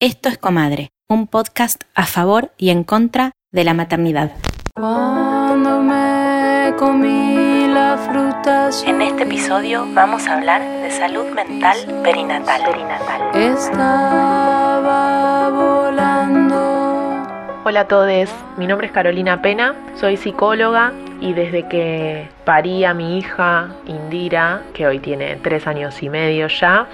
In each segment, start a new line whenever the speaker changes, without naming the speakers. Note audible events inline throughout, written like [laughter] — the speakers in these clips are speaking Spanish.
Esto es Comadre, un podcast a favor y en contra de la maternidad.
Cuando me comí las frutas.
En este episodio vamos a hablar de salud mental perinatal.
Estaba volando.
Hola a todos, mi nombre es Carolina Pena, soy psicóloga y desde que parí a mi hija Indira, que hoy tiene tres años y medio ya,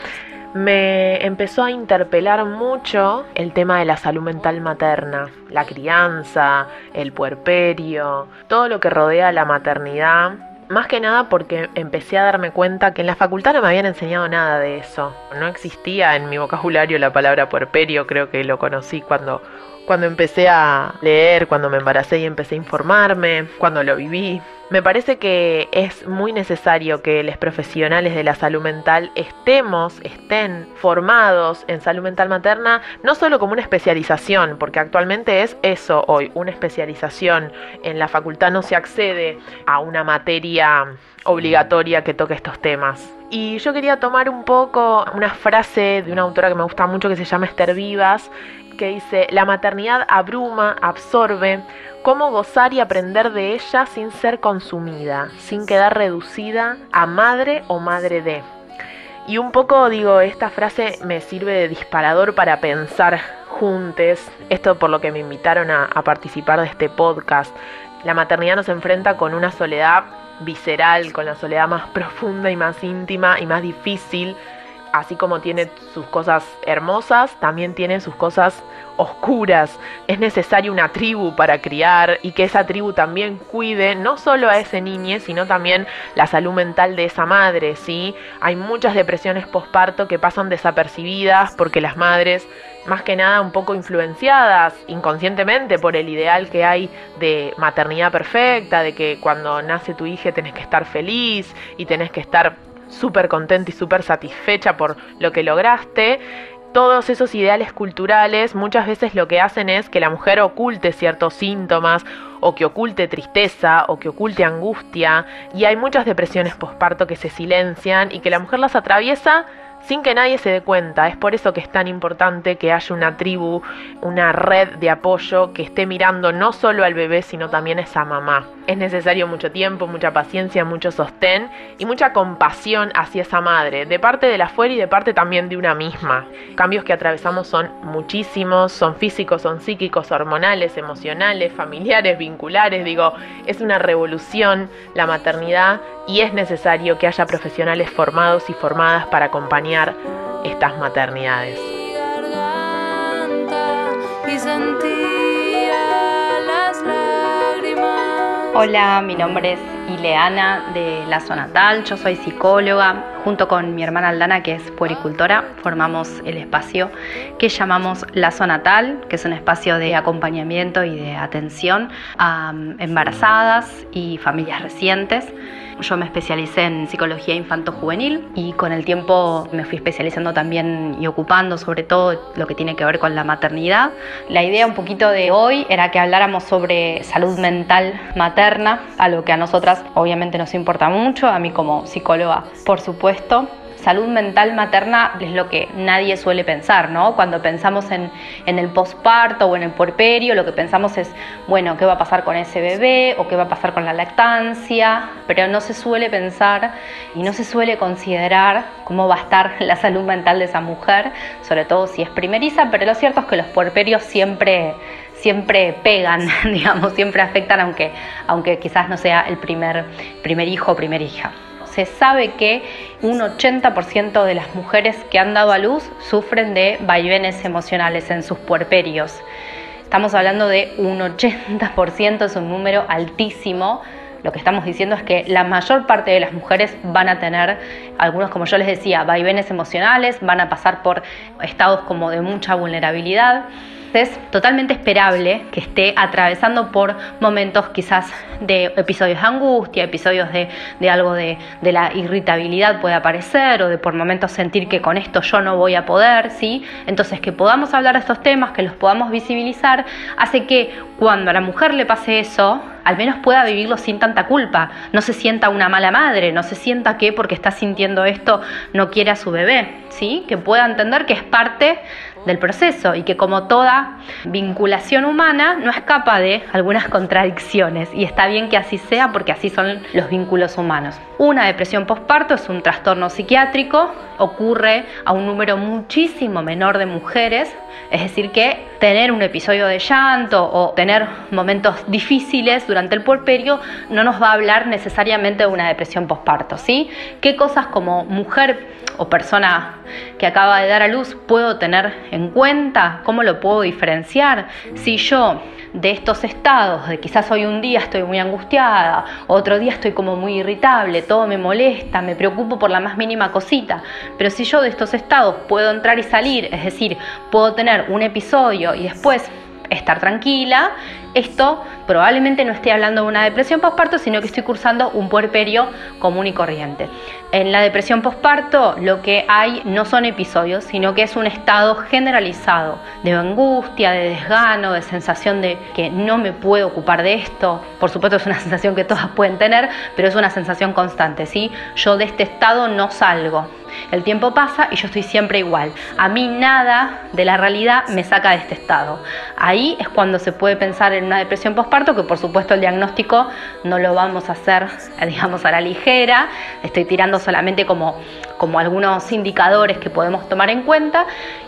me empezó a interpelar mucho el tema de la salud mental materna, la crianza, el puerperio, todo lo que rodea la maternidad. Más que nada porque empecé a darme cuenta que en la facultad no me habían enseñado nada de eso. No existía en mi vocabulario la palabra puerperio, creo que lo conocí cuando cuando empecé a leer, cuando me embaracé y empecé a informarme, cuando lo viví. Me parece que es muy necesario que los profesionales de la salud mental estemos, estén formados en salud mental materna, no solo como una especialización, porque actualmente es eso hoy, una especialización. En la facultad no se accede a una materia obligatoria que toque estos temas. Y yo quería tomar un poco una frase de una autora que me gusta mucho que se llama Esther Vivas, que dice, la maternidad abruma, absorbe, cómo gozar y aprender de ella sin ser consumida, sin quedar reducida a madre o madre de. Y un poco digo, esta frase me sirve de disparador para pensar juntos, esto por lo que me invitaron a, a participar de este podcast. La maternidad nos enfrenta con una soledad visceral, con la soledad más [laughs] profunda y más íntima y más difícil así como tiene sus cosas hermosas, también tiene sus cosas oscuras. Es necesaria una tribu para criar y que esa tribu también cuide no solo a ese niño, sino también la salud mental de esa madre, ¿sí? Hay muchas depresiones posparto que pasan desapercibidas porque las madres más que nada un poco influenciadas inconscientemente por el ideal que hay de maternidad perfecta, de que cuando nace tu hija tenés que estar feliz y tenés que estar súper contenta y súper satisfecha por lo que lograste, todos esos ideales culturales muchas veces lo que hacen es que la mujer oculte ciertos síntomas o que oculte tristeza o que oculte angustia y hay muchas depresiones posparto que se silencian y que la mujer las atraviesa sin que nadie se dé cuenta. Es por eso que es tan importante que haya una tribu, una red de apoyo que esté mirando no solo al bebé, sino también a esa mamá. Es necesario mucho tiempo, mucha paciencia, mucho sostén y mucha compasión hacia esa madre, de parte de la afuera y de parte también de una misma. Cambios que atravesamos son muchísimos, son físicos, son psíquicos, hormonales, emocionales, familiares, vinculares, digo, es una revolución la maternidad y es necesario que haya profesionales formados y formadas para acompañar estas maternidades.
Hola, mi nombre es Ileana de La Zona Tal, yo soy psicóloga, junto con mi hermana Aldana que es puericultora, formamos el espacio que llamamos La Zona Tal, que es un espacio de acompañamiento y de atención a mm, embarazadas y familias recientes. Yo me especialicé en psicología infanto-juvenil y con el tiempo me fui especializando también y ocupando sobre todo lo que tiene que ver con la maternidad. La idea un poquito de hoy era que habláramos sobre salud mental materna, algo que a nosotras obviamente nos importa mucho, a mí como psicóloga por supuesto salud mental materna es lo que nadie suele pensar, ¿no? Cuando pensamos en, el posparto o en el puerperio, lo que pensamos es, bueno, ¿qué va a pasar con ese bebé o qué va a pasar con la lactancia? Pero no se suele pensar y no se suele considerar cómo va a estar [laughs] la salud mental de esa mujer, sobre todo si es primeriza, pero lo cierto es que los puerperios siempre siempre pegan, [laughs] digamos, siempre afectan, aunque, aunque quizás no sea el primer, primer hijo o primera hija se sabe que un 80% de las mujeres que han dado a luz sufren de vaivenes emocionales en sus puerperios. Estamos hablando de un 80%, es un número altísimo. Lo que estamos diciendo es que la mayor parte de las mujeres van a tener, algunos como yo les decía, vaivenes emocionales, van a pasar por estados como de mucha vulnerabilidad es totalmente esperable que esté atravesando por momentos quizás de episodios de angustia, episodios de, algo de, la irritabilidad puede aparecer o de por momentos sentir que con esto yo no voy a poder, ¿sí? Entonces que podamos hablar de estos temas, que los podamos visibilizar, hace que cuando a la mujer le pase eso, al menos pueda vivirlo sin tanta culpa, no se sienta una mala madre, no se sienta que porque está sintiendo esto no quiere a su bebé, ¿sí? Que pueda entender que es parte del proceso y que como toda vinculación humana no escapa de algunas contradicciones y está bien que así sea porque así son los vínculos humanos. Una depresión postparto es un trastorno psiquiátrico, ocurre a un número muchísimo menor de mujeres, es decir que tener un episodio de llanto o tener momentos difíciles durante el puerperio no nos va a hablar necesariamente de una depresión postparto, ¿sí? ¿Qué cosas como mujer o persona que acaba de dar a luz puedo tener en cuenta? ¿Cómo lo puedo diferenciar? Si yo de estos estados, de quizás hoy un día estoy muy angustiada, otro día estoy como muy irritable, todo me molesta, me preocupo por la más mínima cosita, pero si yo de estos estados puedo entrar y salir, es decir, puedo tener un episodio y después estar tranquila, esto probablemente no esté hablando de una depresión postparto, sino que estoy cursando un puerperio común y corriente. En la depresión postparto lo que hay no son episodios, sino que es un estado generalizado de angustia, de desgano, de sensación de que no me puedo ocupar de esto. Por supuesto es una [laughs] sensación que todas pueden tener, pero es una sensación constante, ¿sí? Yo de este estado no salgo. El tiempo pasa y yo estoy siempre igual. A mí nada de la realidad me saca de este estado. Ahí es cuando se puede pensar en una depresión postparto, que por supuesto el diagnóstico no lo vamos a hacer, [laughs] digamos, a la ligera. Estoy tirando solamente como, como algunos indicadores que podemos tomar en cuenta.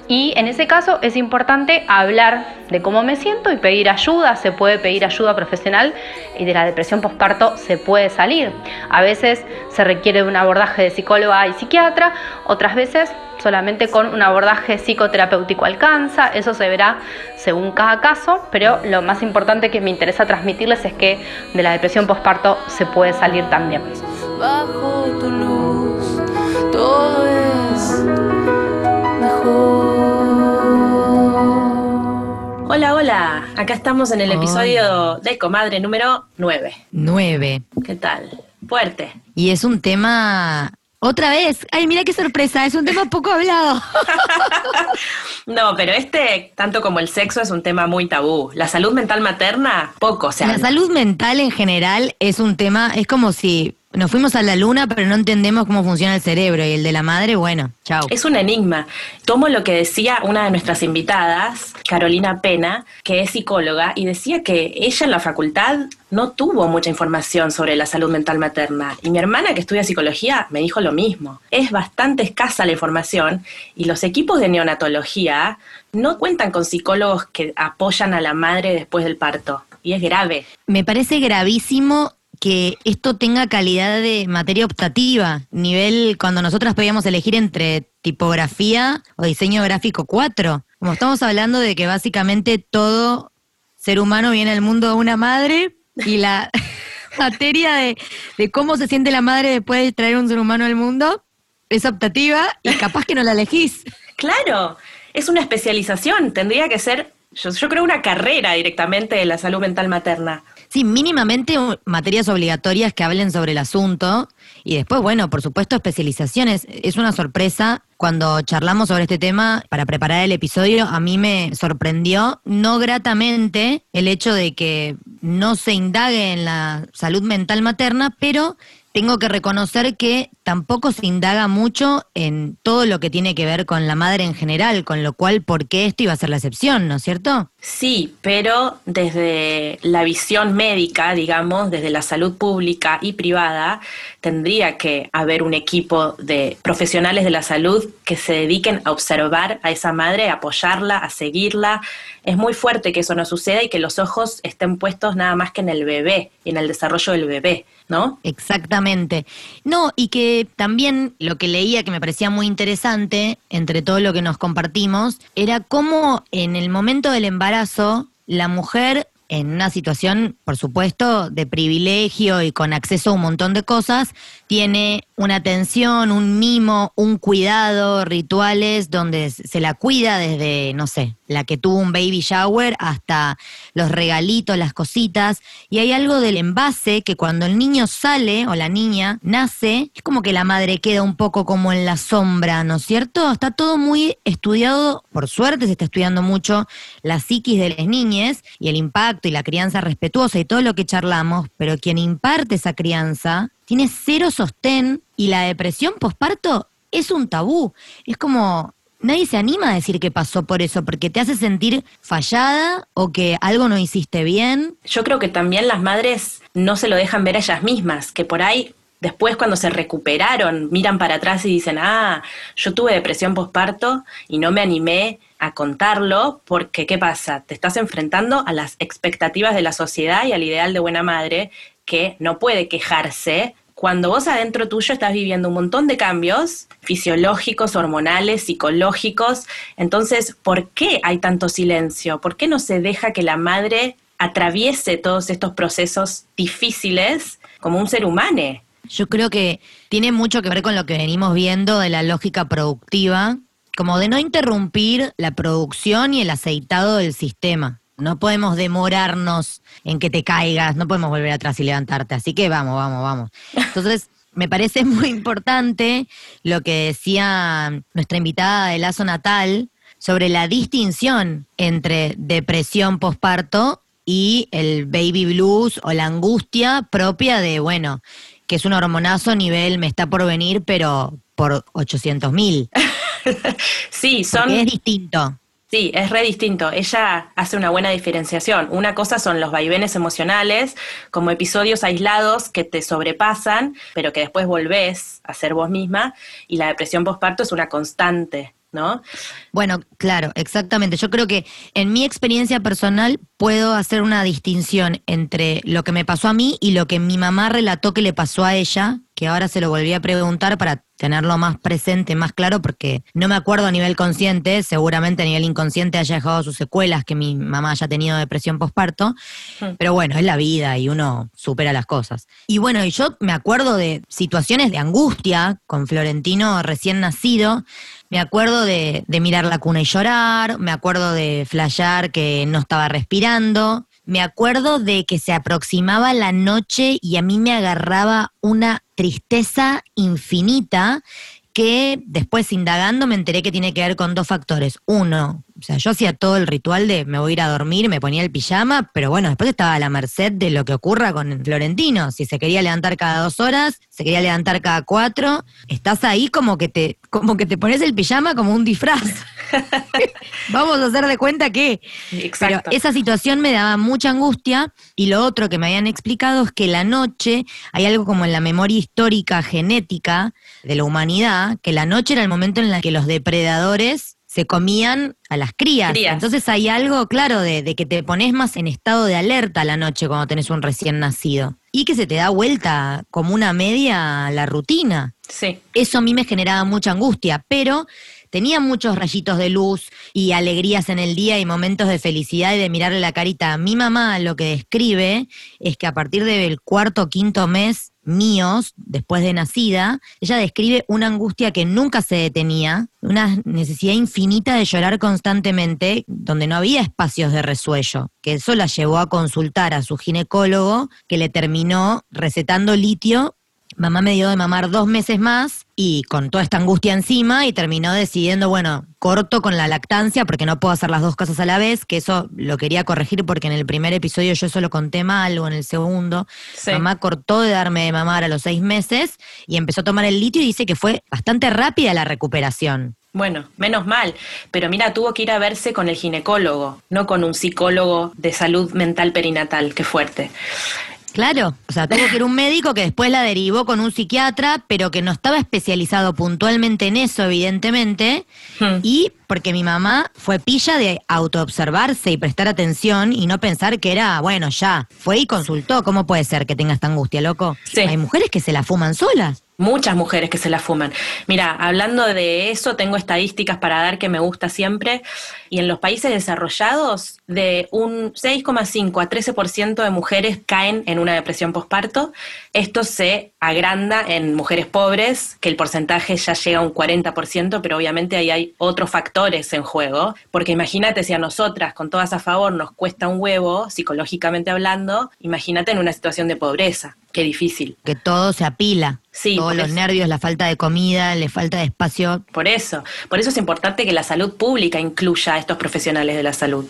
Y en ese caso es importante hablar de cómo me siento y pedir ayuda. Se puede pedir ayuda profesional y de la depresión postparto se puede salir. A veces se requiere un abordaje de psicóloga y psiquiatra, otras veces solamente con un abordaje psicoterapéutico alcanza, eso se verá según cada caso, pero lo más importante que me interesa transmitirles es que de la depresión postparto se puede salir también.
Bajo tu luz, todo es mejor.
Hola, hola. Acá estamos en el episodio de Comadre número 9.
9.
¿Qué tal? Fuerte.
Y es un tema otra vez. Ay, mira qué sorpresa, es un tema poco hablado. [laughs]
No, pero este, tanto como el sexo, es un tema muy tabú. La salud mental materna, poco se
La
habla.
salud mental en general es un tema, es como si nos fuimos a la luna, pero no entendemos cómo funciona el cerebro. Y el de la madre, bueno, chao.
Es un enigma. Tomo lo que decía una de nuestras invitadas, Carolina Pena, que es psicóloga, y decía que ella en la facultad no tuvo mucha información sobre la salud mental materna. Y mi hermana, que estudia psicología, me dijo lo mismo. Es bastante escasa la información y los equipos de neonatología no cuentan con psicólogos que apoyan a la madre después del parto. Y es grave.
Me parece gravísimo que esto tenga calidad de materia optativa, nivel cuando nosotras podíamos elegir entre tipografía o diseño gráfico 4. Como estamos hablando de que básicamente todo ser humano viene al mundo de una madre y la [laughs] materia de, de cómo se siente la madre después de traer un ser humano al mundo es optativa y capaz que no la elegís.
Claro, es una especialización. Tendría que ser, yo, yo creo, una carrera directamente de la salud mental materna.
Sí, mínimamente materias obligatorias que hablen sobre el asunto y después, bueno, por supuesto, especializaciones. Es una sorpresa cuando charlamos sobre este tema para preparar el episodio. A mí me sorprendió no gratamente el hecho de que no se indague en la salud mental materna, pero tengo que reconocer que tampoco se indaga mucho en todo lo que tiene que ver con la madre en general, con lo cual, ¿por qué esto iba a ser la excepción, no es cierto?
Sí, pero desde la visión médica, digamos, desde la salud pública y privada, tendría que haber un equipo de profesionales de la salud que se dediquen a observar a esa madre, a apoyarla, a seguirla. Es muy fuerte que eso no suceda y que los ojos estén puestos nada más que en el bebé, en el desarrollo del bebé, ¿no?
Exactamente. No, y que también lo que leía que me parecía muy interesante, entre todo lo que nos compartimos, era cómo en el momento del embarazo la mujer en una situación, por supuesto, de privilegio y con acceso a un montón de cosas, tiene una atención, un mimo, un cuidado, rituales donde se la cuida desde, no sé, la que tuvo un baby shower hasta los regalitos, las cositas. Y hay algo del envase que cuando el niño sale o la niña nace, es como que la madre queda un poco como en la sombra, ¿no es cierto? Está todo muy estudiado, por suerte se está estudiando mucho la psiquis de las niñas y el impacto y la crianza respetuosa y todo lo que charlamos, pero quien imparte esa crianza tiene cero sostén y la depresión posparto es un tabú. Es como nadie se anima a decir que pasó por eso, porque te hace sentir fallada o que algo no hiciste bien.
Yo creo que también las madres no se lo dejan ver a ellas mismas, que por ahí después cuando se recuperaron miran para atrás y dicen, ah, yo tuve depresión postparto y no me animé a contarlo porque, ¿qué pasa? Te estás enfrentando a las expectativas de la sociedad y al ideal de buena madre que no puede quejarse cuando vos adentro tuyo estás viviendo un montón de cambios fisiológicos, hormonales, psicológicos, entonces, ¿por qué hay tanto silencio? ¿Por qué no se deja que la madre atraviese todos estos procesos difíciles como un ser humano?
Yo creo que tiene mucho que ver con lo que venimos viendo de la lógica productiva, como de no interrumpir la producción y el aceitado del sistema. No podemos demorarnos en que te caigas, no podemos volver atrás y levantarte. Así que vamos, vamos, vamos. Entonces, me parece muy importante lo que decía nuestra invitada de Lazo Natal sobre la distinción entre depresión posparto y el baby blues o la angustia propia de, bueno, que es un hormonazo nivel me está por venir, pero por 800 mil. [laughs]
sí, son...
es distinto.
Sí, es re distinto. Ella hace una buena diferenciación. Una cosa son los vaivenes emocionales, como episodios aislados que te sobrepasan, pero que después volvés a ser vos misma. Y la depresión postparto es una constante, ¿no?
Bueno, claro, exactamente. Yo creo que en mi experiencia personal puedo hacer una distinción entre lo que me pasó a mí y lo que mi mamá relató que le pasó a ella, que ahora se lo volví a preguntar para tenerlo más presente, más claro, porque no me acuerdo a nivel consciente, seguramente a nivel inconsciente haya dejado sus secuelas, que mi mamá haya tenido depresión postparto, hmm. pero bueno, es la vida y uno supera las cosas. Y bueno, y yo me acuerdo de situaciones de angustia con Florentino recién nacido, me acuerdo de, de mirar la cuna y llorar, me acuerdo de flashear que no estaba respirando, me acuerdo de que se aproximaba la noche y a mí me agarraba una tristeza infinita que después indagando me enteré que tiene que ver con dos factores. Uno, o sea, yo hacía todo el ritual de me voy a ir a dormir, me ponía el pijama, pero bueno, después estaba a la merced de lo que ocurra con Florentino. Si se quería levantar cada dos horas, se quería levantar cada cuatro, estás ahí como que te, como que te pones el pijama como un disfraz. [laughs] Vamos a hacer de cuenta que. Pero esa situación me daba mucha angustia. Y lo otro que me habían explicado es que la noche hay algo como en la memoria histórica genética de la humanidad, que la noche era el momento en el que los depredadores se comían a las crías. Entonces hay algo, claro, de, de, que te pones más en estado de alerta a la noche cuando tenés un recién nacido. Y que se te da vuelta como una media la rutina.
Sí.
Eso a mí me generaba mucha angustia, pero tenía muchos rayitos de luz y alegrías en el día y momentos de felicidad y de mirarle la carita. Mi mamá lo que describe es que a partir del cuarto o quinto mes míos, después de nacida, ella describe una angustia que nunca se detenía, una necesidad infinita de llorar constantemente, donde no había espacios de resuello, que eso la llevó a consultar a su ginecólogo, que le terminó recetando litio Mamá me dio de mamar dos meses más y con toda esta angustia encima y terminó decidiendo, bueno, corto con la lactancia porque no puedo hacer las dos cosas a la vez, que eso lo quería corregir porque en el primer episodio yo eso lo conté mal o en el segundo. Mamá cortó de darme de mamar a los seis meses y empezó a tomar el litio y dice que fue bastante rápida la recuperación.
Bueno, menos mal, pero mira, tuvo que ir a verse con el ginecólogo, no con un psicólogo de salud mental perinatal, qué fuerte.
Claro, o sea, tuvo que ir un médico que después la derivó con un psiquiatra, pero que no estaba especializado puntualmente en eso, evidentemente, hmm. y porque mi mamá fue pilla de autoobservarse y prestar atención y no pensar que era, bueno, ya, fue y consultó, ¿cómo puede ser que tenga esta angustia, loco?
Sí.
Hay mujeres que se la fuman solas
muchas mujeres que se la fuman. Mira, hablando de eso, tengo estadísticas para dar que me gusta siempre. Y en los países desarrollados, de un 6,5 a 13% de mujeres caen en una depresión postparto. Esto se agranda en mujeres pobres, que el porcentaje ya llega a un 40%, pero obviamente ahí hay otros factores en juego. Porque imagínate si a nosotras, con todas a favor, nos cuesta un huevo, psicológicamente hablando, imagínate en una situación de pobreza. Qué difícil.
Que todo se apila.
Sí,
Todos los nervios, la falta de comida, la falta de espacio.
Por eso. Por eso es importante que la salud pública incluya a estos profesionales de la salud.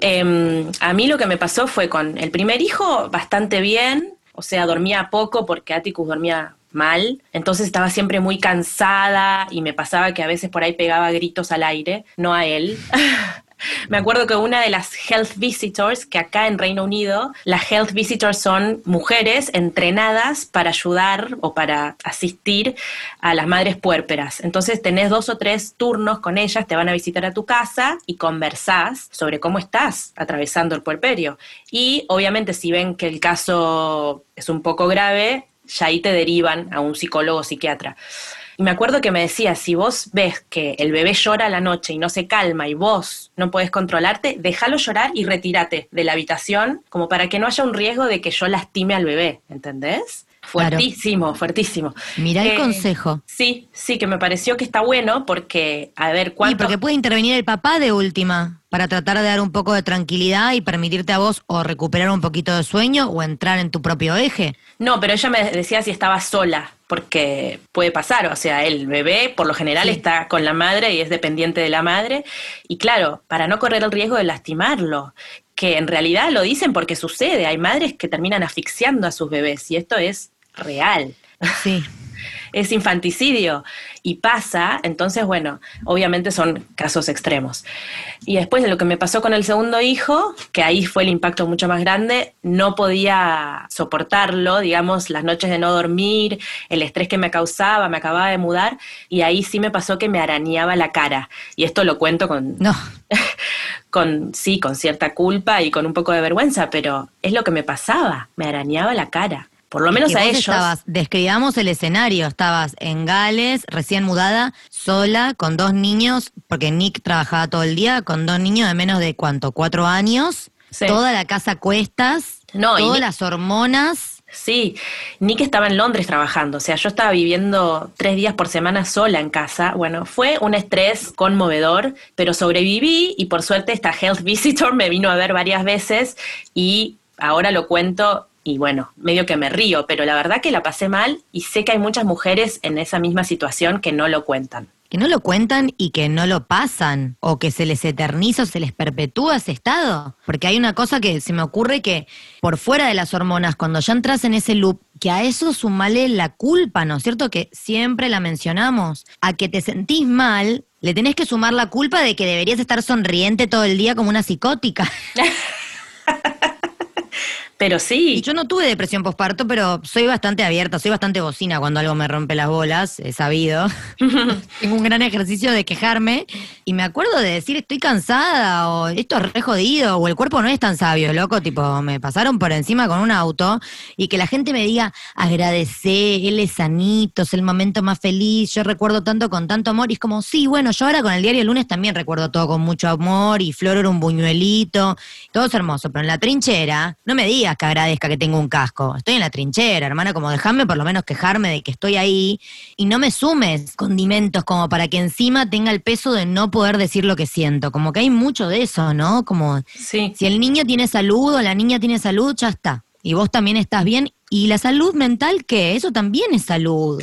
Em, a mí lo que me pasó fue con el primer hijo bastante bien. O sea, dormía poco porque Atticus dormía mal, entonces estaba siempre muy cansada y me pasaba que a veces por ahí pegaba gritos al aire, no a él. [laughs] Me acuerdo que una de las health visitors, que acá en Reino Unido, las health visitors son mujeres entrenadas para ayudar o para asistir a las madres puérperas. Entonces tenés dos o tres turnos con ellas, te van a visitar a tu casa y conversás sobre cómo estás atravesando el puerperio. Y obviamente si ven que el caso es un poco grave, ya ahí te derivan a un psicólogo o psiquiatra. Y me acuerdo que me decía, si vos ves que el bebé llora a la noche y no se calma y vos no podés controlarte, déjalo llorar y retírate de la habitación como para que no haya un riesgo de que yo lastime al bebé, ¿entendés? Fuertísimo, fuertísimo.
Mirá el
Eh,
consejo.
Sí, sí, que me pareció que está bueno porque, a ver,
Y
¿cuánto?
porque puede intervenir el papá de última para tratar de dar un poco de tranquilidad y permitirte a vos o recuperar un poquito de sueño o entrar en tu propio eje.
No, pero ella me decía si estaba sola, porque puede pasar, o sea, el bebé por lo general
Sí.
está con la madre y es dependiente de la madre, y claro, para no correr el riesgo de lastimarlo, que en realidad lo dicen porque sucede, hay madres que terminan asfixiando a sus bebés, y esto es real.
Sí.
es infanticidio y pasa, entonces bueno, obviamente son casos extremos. Y después de lo que me pasó con el segundo hijo, que ahí fue el impacto mucho más grande, no podía soportarlo, digamos, las noches de no dormir, el estrés que me causaba, me acababa de mudar y ahí sí me pasó que me arañaba la cara. Y esto lo cuento con,
No. [laughs]
con sí, con cierta culpa y con un poco de vergüenza, pero es lo que me pasaba, me arañaba la cara. Por lo menos a ellos.
Estabas, describamos el escenario, estabas en Gales, recién mudada, sola, con dos niños, porque Nick trabajaba todo el día, con dos niños de menos de cuánto, cuatro años,
Sí.
toda la casa cuestas,
No,
todas
Nick-
las hormonas.
Sí, Nick estaba en Londres trabajando, o sea, yo estaba viviendo tres días por semana sola en casa. Bueno, fue un estrés conmovedor, pero sobreviví y por suerte esta health [laughs] visitor me vino a ver varias veces y ahora lo cuento y bueno, medio que me río, pero la verdad que la pasé mal y sé que hay muchas mujeres en esa misma situación que no lo cuentan.
Que no lo cuentan y que no lo pasan, o que se les eterniza o se les perpetúa ese estado. Porque hay una cosa que se me ocurre que por fuera de las hormonas, cuando ya entras en ese loop, que a eso sumale la culpa, ¿no es cierto? Que siempre la mencionamos. A que te sentís mal, le tenés que sumar la culpa de que deberías estar sonriente todo el día como una psicótica. [laughs]
Pero sí,
Y yo no tuve depresión postparto, pero soy bastante abierta, soy bastante bocina cuando algo me rompe las bolas, he sabido. [laughs] Tengo un gran ejercicio de quejarme y me acuerdo de decir estoy cansada o esto es re jodido o el cuerpo no es tan sabio, loco, tipo me pasaron por encima con un auto y que la gente me diga agradecé, él es sanito, es el momento más feliz, yo recuerdo tanto con tanto amor y es como sí, bueno, yo ahora con el diario el lunes también recuerdo todo con mucho amor y Flor era un buñuelito, todo es hermoso, pero en la trinchera no me digas que agradezca que tengo un casco, estoy en la trinchera, hermana, como dejarme por lo menos quejarme de que estoy ahí y no me sumes condimentos como para que encima tenga el peso de no poder decir lo que siento, como que hay mucho de eso, ¿no? Como
sí.
si el niño tiene salud o la niña tiene salud, ya está. Y vos también estás bien. ¿Y la salud mental qué? Eso también es salud.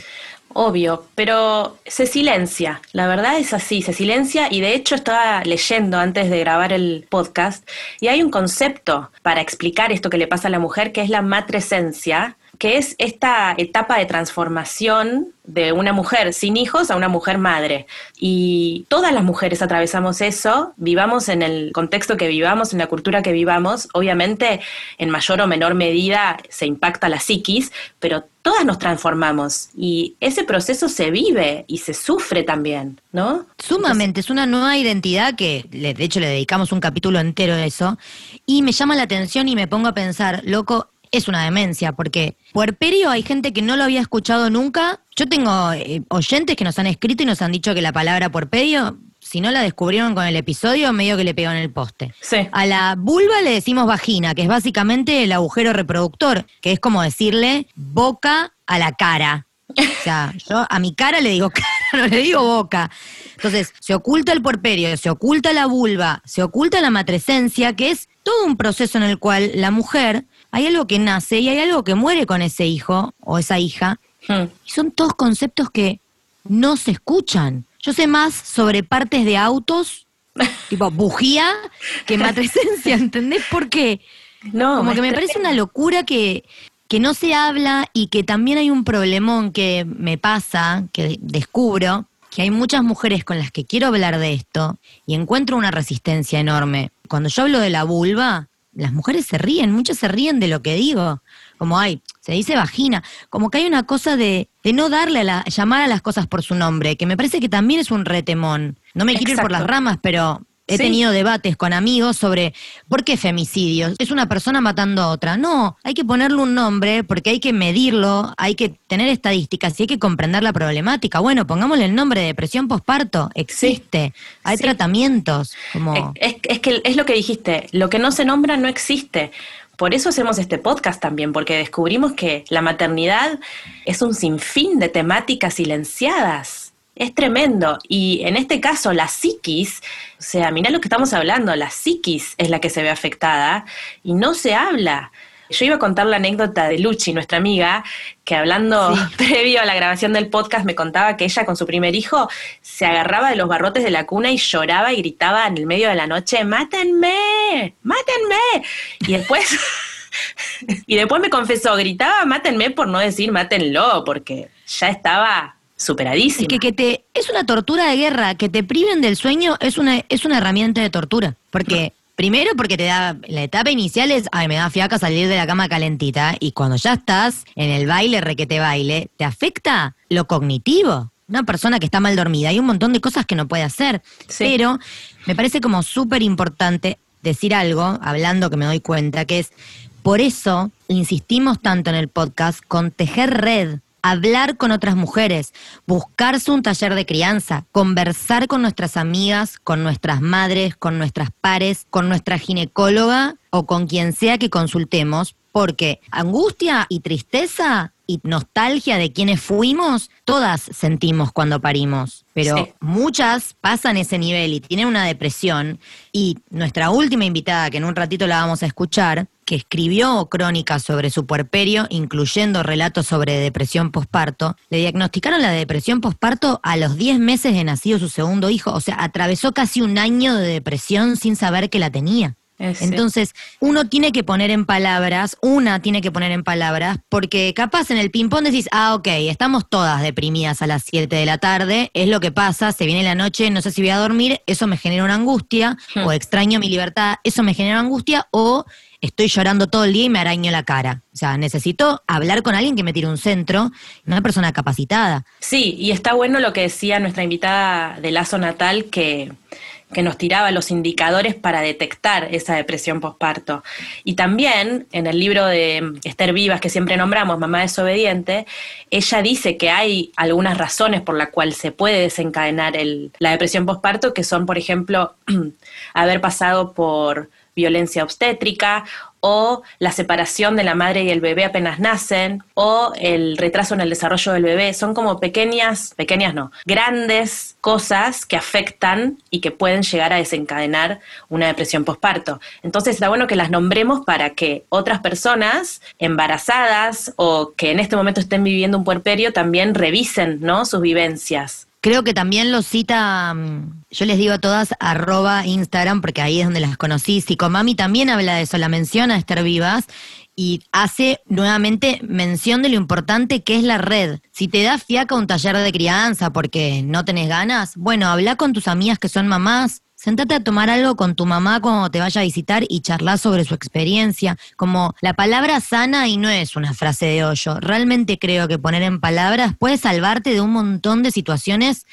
Obvio, pero se silencia, la verdad es así, se silencia y de hecho estaba leyendo antes de grabar el podcast y hay un concepto para explicar esto que le pasa a la mujer que es la matresencia, que es esta etapa de transformación de una mujer sin hijos a una mujer madre. Y todas las mujeres atravesamos eso, vivamos en el contexto que vivamos, en la cultura que vivamos, obviamente en mayor o menor medida se impacta la psiquis, pero todas nos transformamos y ese proceso se vive y se sufre también, ¿no?
Sumamente, es una nueva identidad que de hecho le dedicamos un capítulo entero a eso. Y me llama la atención y me pongo a pensar, loco, es una demencia, porque puerperio hay gente que no lo había escuchado nunca. Yo tengo eh, oyentes que nos han escrito y nos han dicho que la palabra puerperio, si no la descubrieron con el episodio, medio que le pegó en el poste.
Sí.
A la vulva le decimos vagina, que es básicamente el agujero reproductor, que es como decirle boca a la cara. O sea, [laughs] yo a mi cara le digo cara, [laughs] no le digo boca. Entonces, se oculta el puerperio, se oculta la vulva, se oculta la matresencia, que es todo un proceso en el cual la mujer, hay algo que nace y hay algo que muere con ese hijo o esa hija.
Hmm.
Y son todos conceptos que no se escuchan. Yo sé más sobre partes de autos, [laughs] tipo bujía, que matresencia, [laughs] ¿entendés por qué?
No,
Como que me parece una locura que que no se habla y que también hay un problemón que me pasa, que descubro, que hay muchas mujeres con las que quiero hablar de esto y encuentro una resistencia enorme. Cuando yo hablo de la vulva, las mujeres se ríen, muchas se ríen de lo que digo. Como hay, se dice vagina, como que hay una cosa de, de no darle a la, llamar a las cosas por su nombre, que me parece que también es un retemón. No me quiero ir por las ramas, pero He tenido debates con amigos sobre por qué femicidios. Es una persona matando a otra. No, hay que ponerle un nombre porque hay que medirlo, hay que tener estadísticas y hay que comprender la problemática. Bueno, pongámosle el nombre de depresión posparto. Existe. Hay tratamientos. Como...
Es, es que es lo que dijiste. Lo que no se nombra no existe. Por eso hacemos este podcast también, porque descubrimos que la maternidad es un sinfín de temáticas silenciadas es tremendo. Y en este caso, la psiquis, o sea, mirá lo que estamos hablando, la psiquis es la que se ve afectada y no se habla. Yo iba a contar la anécdota de Luchi, nuestra amiga, que hablando [laughs] previo a la grabación del podcast me contaba que ella con su primer hijo se agarraba de los barrotes de la cuna y lloraba y gritaba en el medio de la noche, mátenme, mátenme. Y después... [laughs] y después me confesó, gritaba, mátenme por no decir mátenlo, porque ya estaba superadísima.
Es que, que te, es una tortura de guerra, que te priven del sueño es una, es una herramienta de tortura. Porque, primero porque te da, la etapa inicial es, ay, me da fiaca salir de la cama calentita, y cuando ya estás en el baile, requete baile, te afecta lo cognitivo. Una persona que está mal dormida, hay un montón de cosas que no puede hacer. Pero me parece como súper importante decir algo, hablando que me doy cuenta, que es, por eso insistimos tanto en el podcast con tejer red hablar con otras mujeres, buscarse un taller de crianza, conversar con nuestras amigas, con nuestras madres, con nuestras pares, con nuestra ginecóloga o con quien sea que consultemos, porque angustia y tristeza y nostalgia de quienes fuimos, todas sentimos cuando parimos, pero muchas pasan ese nivel y tienen una depresión. Y nuestra última invitada, que en un ratito la vamos a escuchar, que escribió crónicas sobre su puerperio, incluyendo relatos sobre depresión posparto, le diagnosticaron la depresión posparto a los 10 meses de nacido su segundo hijo, o sea, atravesó casi un año de depresión sin saber que la tenía. Entonces, uno tiene que poner en palabras, una tiene que poner en palabras, porque capaz en el ping-pong decís, ah, ok, estamos todas deprimidas a las 7 de la tarde, es lo que pasa, se viene la noche, no sé si voy a dormir, eso me genera una angustia, hmm. o extraño mi libertad, eso me genera angustia, o estoy llorando todo el día y me araño la cara. O sea, necesito hablar con alguien que me tire un centro, una persona capacitada.
Sí, y está bueno lo que decía nuestra invitada de Lazo Natal, que que nos tiraba los indicadores para detectar esa depresión posparto. Y también en el libro de Esther Vivas, que siempre nombramos, Mamá desobediente, ella dice que hay algunas razones por las cuales se puede desencadenar la depresión posparto, que son, por ejemplo, [clears throat] haber pasado por violencia obstétrica o la separación de la madre y el bebé apenas nacen, o el retraso en el desarrollo del bebé. Son como pequeñas, pequeñas no, grandes cosas que afectan y que pueden llegar a desencadenar una depresión postparto. Entonces está bueno que las nombremos para que otras personas embarazadas o que en este momento estén viviendo un puerperio también revisen ¿no? sus vivencias.
Creo que también lo cita, mm, yo les digo a todas, arroba Instagram, porque ahí es donde las conocí. Psicomami también habla de eso, la menciona a Esther Vivas y hace nuevamente mención de lo importante que es la red. Si te da fiaca un taller de crianza porque no tenés ganas, bueno, habla con tus amigas que son mamás, sentate a tomar algo con tu mamá cuando te vaya a visitar y charlar sobre su experiencia. Como la palabra sana y no es una frase de hoyo. Realmente creo que poner en palabras puede salvarte de un montón de situaciones.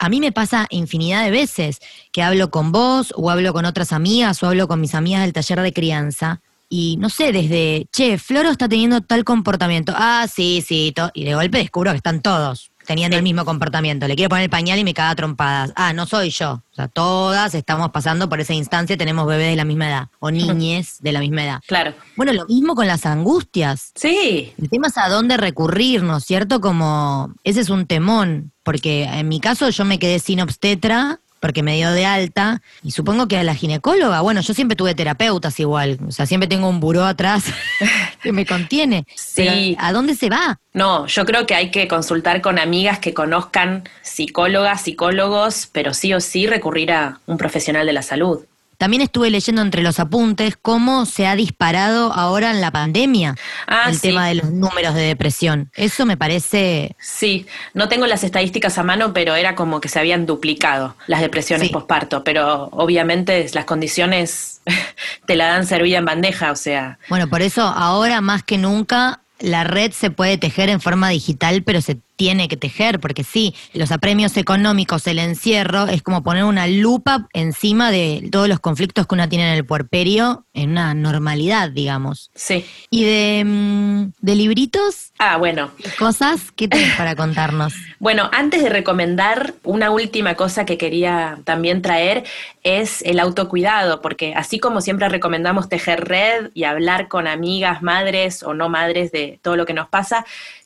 A mí me pasa infinidad de veces que hablo con vos o hablo con otras amigas o hablo con mis amigas del taller de crianza. Y no sé, desde, che, Floro está teniendo tal comportamiento. Ah, sí, sí. Y de golpe descubro que están todos teniendo el mismo comportamiento. Le quiero poner el pañal y me caga trompadas. Ah, no soy yo. O sea, todas estamos pasando por esa instancia, tenemos bebés de la misma edad o niñes de la misma edad.
Claro.
Bueno, lo mismo con las angustias.
Sí.
El tema es a dónde recurrir, ¿no es cierto? Como ese es un temón, porque en mi caso yo me quedé sin obstetra porque me dio de alta. Y supongo que a la ginecóloga, bueno, yo siempre tuve terapeutas igual, o sea, siempre tengo un buró atrás [laughs] que me contiene. Sí. ¿A dónde se va?
No, yo creo que hay que consultar con amigas que conozcan psicólogas, psicólogos, pero sí o sí recurrir a un profesional de la salud.
También estuve leyendo entre los apuntes cómo se ha disparado ahora en la pandemia
Ah,
el
sí.
tema de los números de depresión. Eso me parece
Sí, no tengo las estadísticas a mano, pero era como que se habían duplicado las depresiones
Sí.
posparto, pero obviamente las condiciones [laughs] te la dan servida en bandeja, o sea,
Bueno, por eso ahora más que nunca la red se puede tejer en forma digital, pero se tiene que tejer, porque sí, los apremios económicos, el encierro, es como poner una lupa encima de todos los conflictos que una tiene en el puerperio en una normalidad, digamos.
sí.
Y de, mm, de libritos,
Ah, bueno,
cosas, ¿qué tenés para [laughs] contarnos?
Bueno, antes de recomendar, una última cosa que quería también traer es el autocuidado, porque así como siempre recomendamos tejer red y hablar con amigas, madres o no madres de todo lo que nos pasa,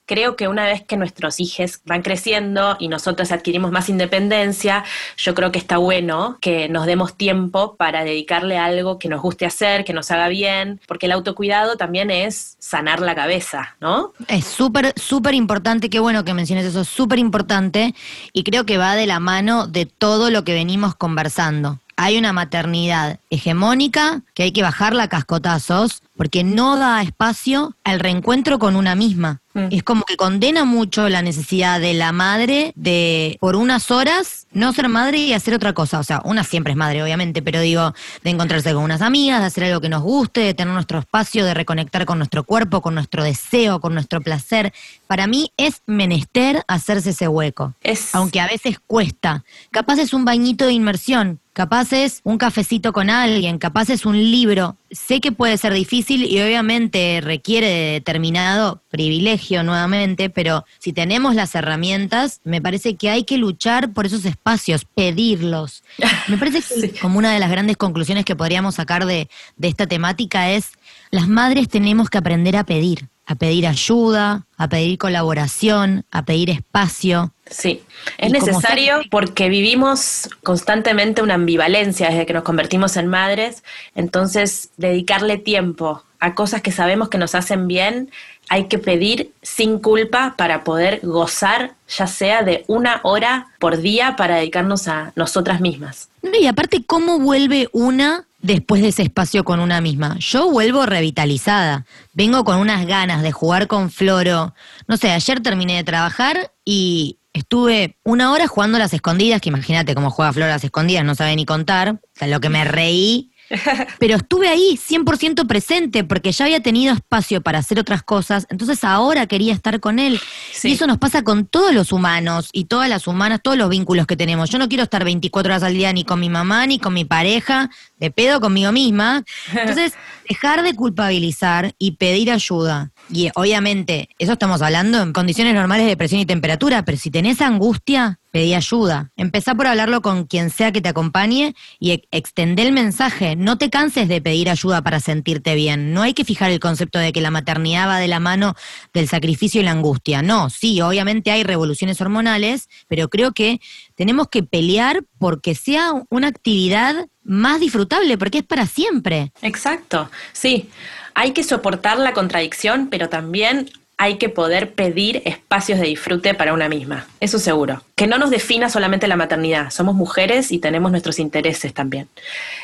creo que una vez que nuestros hijos van creciendo y nosotros adquirimos más independencia, yo creo que está bueno que nos demos tiempo para dedicarle a algo que nos guste hacer, que nos haga bien, porque el autocuidado también es sanar la cabeza, ¿no?
Es súper, súper importante, qué bueno que menciones eso, súper importante y creo que va de la mano de todo lo que venimos conversando. Hay una maternidad hegemónica que hay que bajarla a cascotazos porque no da espacio al reencuentro con una misma.
Mm.
Es como que condena mucho la necesidad de la madre de por unas horas no ser madre y hacer otra cosa. O sea, una siempre es madre, obviamente, pero digo, de encontrarse con unas amigas, de hacer algo que nos guste, de tener nuestro espacio, de reconectar con nuestro cuerpo, con nuestro deseo, con nuestro placer. Para mí es menester hacerse ese hueco.
Es
Aunque a veces cuesta. Capaz es un bañito de inmersión, capaz es un cafecito con alguien, capaz es un libro. Sé que puede ser difícil y obviamente requiere de determinado privilegio nuevamente, pero si tenemos las herramientas, me parece que hay que luchar por esos espacios, pedirlos. Me parece que [laughs] como una de las grandes conclusiones que podríamos sacar de, de esta temática es, las madres tenemos que aprender a pedir, a pedir ayuda, a pedir colaboración, a pedir espacio.
Sí, es
Y
necesario porque vivimos constantemente una ambivalencia desde que nos convertimos en madres, entonces dedicarle tiempo a cosas que sabemos que nos hacen bien, hay que pedir sin culpa para poder gozar, ya sea de una hora por día para dedicarnos a nosotras mismas.
Y aparte, ¿cómo vuelve una después de ese espacio con una misma? Yo vuelvo revitalizada. Vengo con unas ganas de jugar con Floro. No sé, ayer terminé de trabajar y estuve una hora jugando a las escondidas, que imagínate cómo juega Floro a las escondidas, no sabe ni contar. O sea, lo que me reí. [laughs] Pero estuve ahí 100% presente porque ya había tenido espacio para hacer otras cosas, entonces ahora quería estar con él.
Sí.
Y eso nos pasa con todos los humanos y todas las humanas, todos los vínculos que tenemos. Yo no quiero estar 24 horas al día ni con mi mamá, ni con mi pareja, de pedo conmigo misma. [laughs] Entonces, dejar de culpabilizar y pedir ayuda. Y obviamente, eso estamos hablando en condiciones normales de presión y temperatura, pero si tenés angustia, pedí ayuda. Empezá por hablarlo con quien sea que te acompañe y ex- extendé el mensaje. No te canses de pedir ayuda para sentirte bien. No hay que fijar el concepto de que la maternidad va de la mano del sacrificio y la angustia. No, sí, obviamente hay revoluciones hormonales, pero creo que tenemos que pelear porque sea una actividad más disfrutable, porque es para siempre.
Exacto, sí. Hay que soportar la contradicción, pero también hay que poder pedir espacios de disfrute para una misma. Eso seguro. Que no nos defina solamente la maternidad. Somos mujeres y tenemos nuestros intereses también.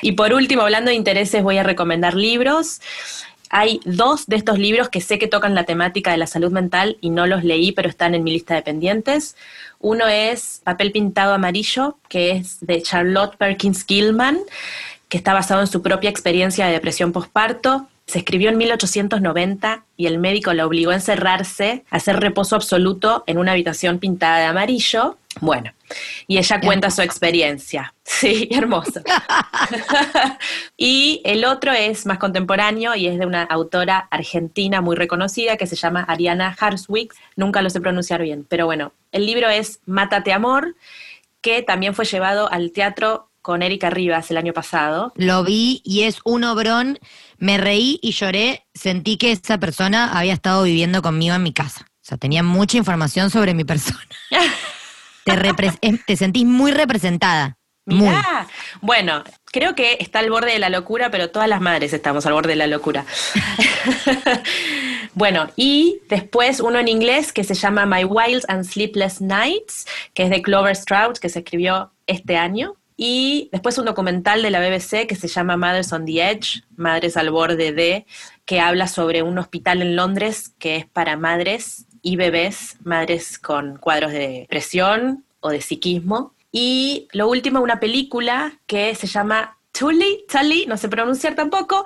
Y por último, hablando de intereses, voy a recomendar libros. Hay dos de estos libros que sé que tocan la temática de la salud mental y no los leí, pero están en mi lista de pendientes. Uno es Papel Pintado Amarillo, que es de Charlotte Perkins Gilman, que está basado en su propia experiencia de depresión postparto. Se escribió en 1890 y el médico la obligó a encerrarse, a hacer reposo absoluto en una habitación pintada de amarillo. Bueno, y ella cuenta su experiencia. [laughs] Sí, hermoso. [laughs] y el otro es más contemporáneo y es de una autora argentina muy reconocida que se llama Ariana Harswick. Nunca lo sé pronunciar bien, pero bueno, el libro es Mátate Amor, que también fue llevado al teatro con Erika Rivas el año pasado.
Lo vi y es un obrón. Me reí y lloré. Sentí que esa persona había estado viviendo conmigo en mi casa. O sea, tenía mucha información sobre mi persona. [laughs] te, sentís muy representada. Muy.
Bueno, creo que está al borde de la locura, pero todas las madres estamos al borde de la locura. [laughs] bueno, y después uno en inglés que se llama My Wild and Sleepless Nights, que es de Clover Stroud, que se escribió este año. Y después un documental de la BBC que se llama Mothers on the Edge, Madres al borde de, que habla sobre un hospital en Londres que es para madres y bebés, madres con cuadros de depresión o de psiquismo. Y lo último, una película que se llama Tully, Tully, no sé pronunciar tampoco,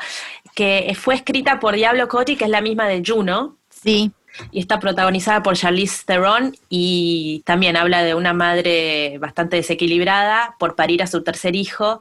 que fue escrita por Diablo Cody, que es la misma de Juno.
Sí.
Y está protagonizada por Charlize Theron y también habla de una madre bastante desequilibrada por parir a su tercer hijo.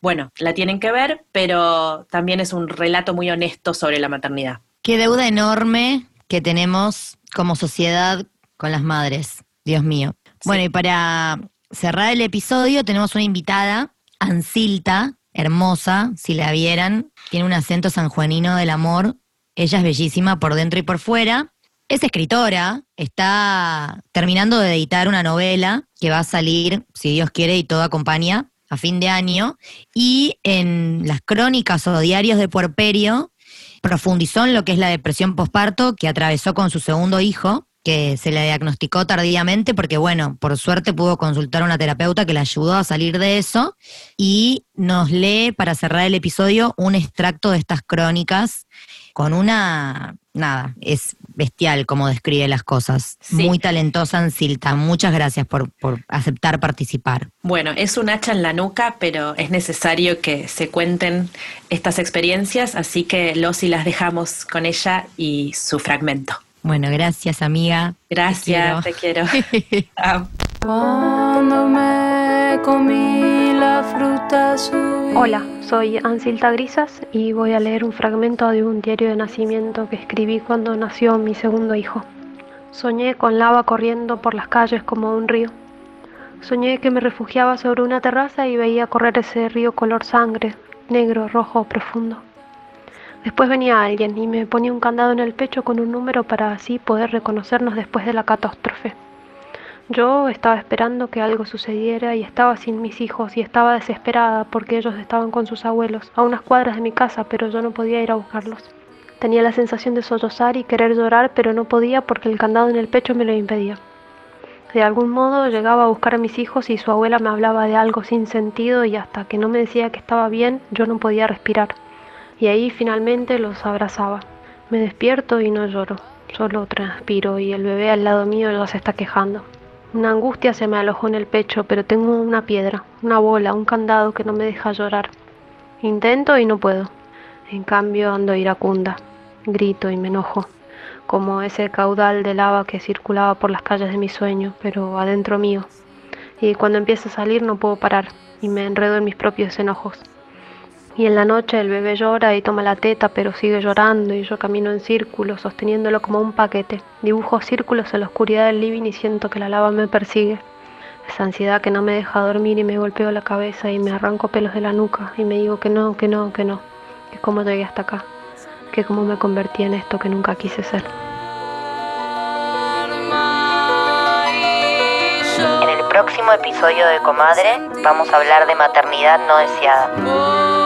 Bueno, la tienen que ver, pero también es un relato muy honesto sobre la maternidad.
Qué deuda enorme que tenemos como sociedad con las madres, Dios mío. Bueno, y para cerrar el episodio tenemos una invitada, Ansilta, hermosa, si la vieran, tiene un acento sanjuanino del amor, ella es bellísima por dentro y por fuera. Es escritora, está terminando de editar una novela que va a salir, si Dios quiere y todo acompaña, a fin de año. Y en las crónicas o diarios de Puerperio profundizó en lo que es la depresión posparto que atravesó con su segundo hijo, que se le diagnosticó tardíamente porque, bueno, por suerte pudo consultar a una terapeuta que le ayudó a salir de eso y nos lee para cerrar el episodio un extracto de estas crónicas con una, nada, es bestial como describe las cosas. Muy talentosa Ansilta. Muchas gracias por, por aceptar participar.
Bueno, es un hacha en la nuca, pero es necesario que se cuenten estas experiencias, así que los y las dejamos con ella y su fragmento.
Bueno, gracias amiga.
Gracias, te quiero. [laughs]
Hola, soy Ansilta Grisas y voy a leer un fragmento de un diario de nacimiento que escribí cuando nació mi segundo hijo. Soñé con lava corriendo por las calles como un río. Soñé que me refugiaba sobre una terraza y veía correr ese río color sangre, negro, rojo, profundo. Después venía alguien y me ponía un candado en el pecho con un número para así poder reconocernos después de la catástrofe. Yo estaba esperando que algo sucediera y estaba sin mis hijos y estaba desesperada porque ellos estaban con sus abuelos a unas cuadras de mi casa, pero yo no podía ir a buscarlos. Tenía la sensación de sollozar y querer llorar, pero no podía porque el candado en el pecho me lo impedía. De algún modo llegaba a buscar a mis hijos y su abuela me hablaba de algo sin sentido y hasta que no me decía que estaba bien, yo no podía respirar y ahí finalmente los abrazaba. Me despierto y no lloro, solo transpiro y el bebé al lado mío ya se está quejando. Una angustia se me alojó en el pecho, pero tengo una piedra, una bola, un candado que no me deja llorar. Intento y no puedo. En cambio ando iracunda, grito y me enojo, como ese caudal de lava que circulaba por las calles de mi sueño, pero adentro mío. Y cuando empieza a salir no puedo parar y me enredo en mis propios enojos. Y en la noche el bebé llora y toma la teta, pero sigue llorando y yo camino en círculos, sosteniéndolo como un paquete. Dibujo círculos en la oscuridad del living y siento que la lava me persigue. Esa ansiedad que no me deja dormir y me golpeo la cabeza y me arranco pelos de la nuca y me digo que no, que no, que no, que cómo llegué hasta acá, que cómo me convertí en esto que nunca quise ser.
En el próximo episodio de Comadre vamos a hablar de maternidad no deseada.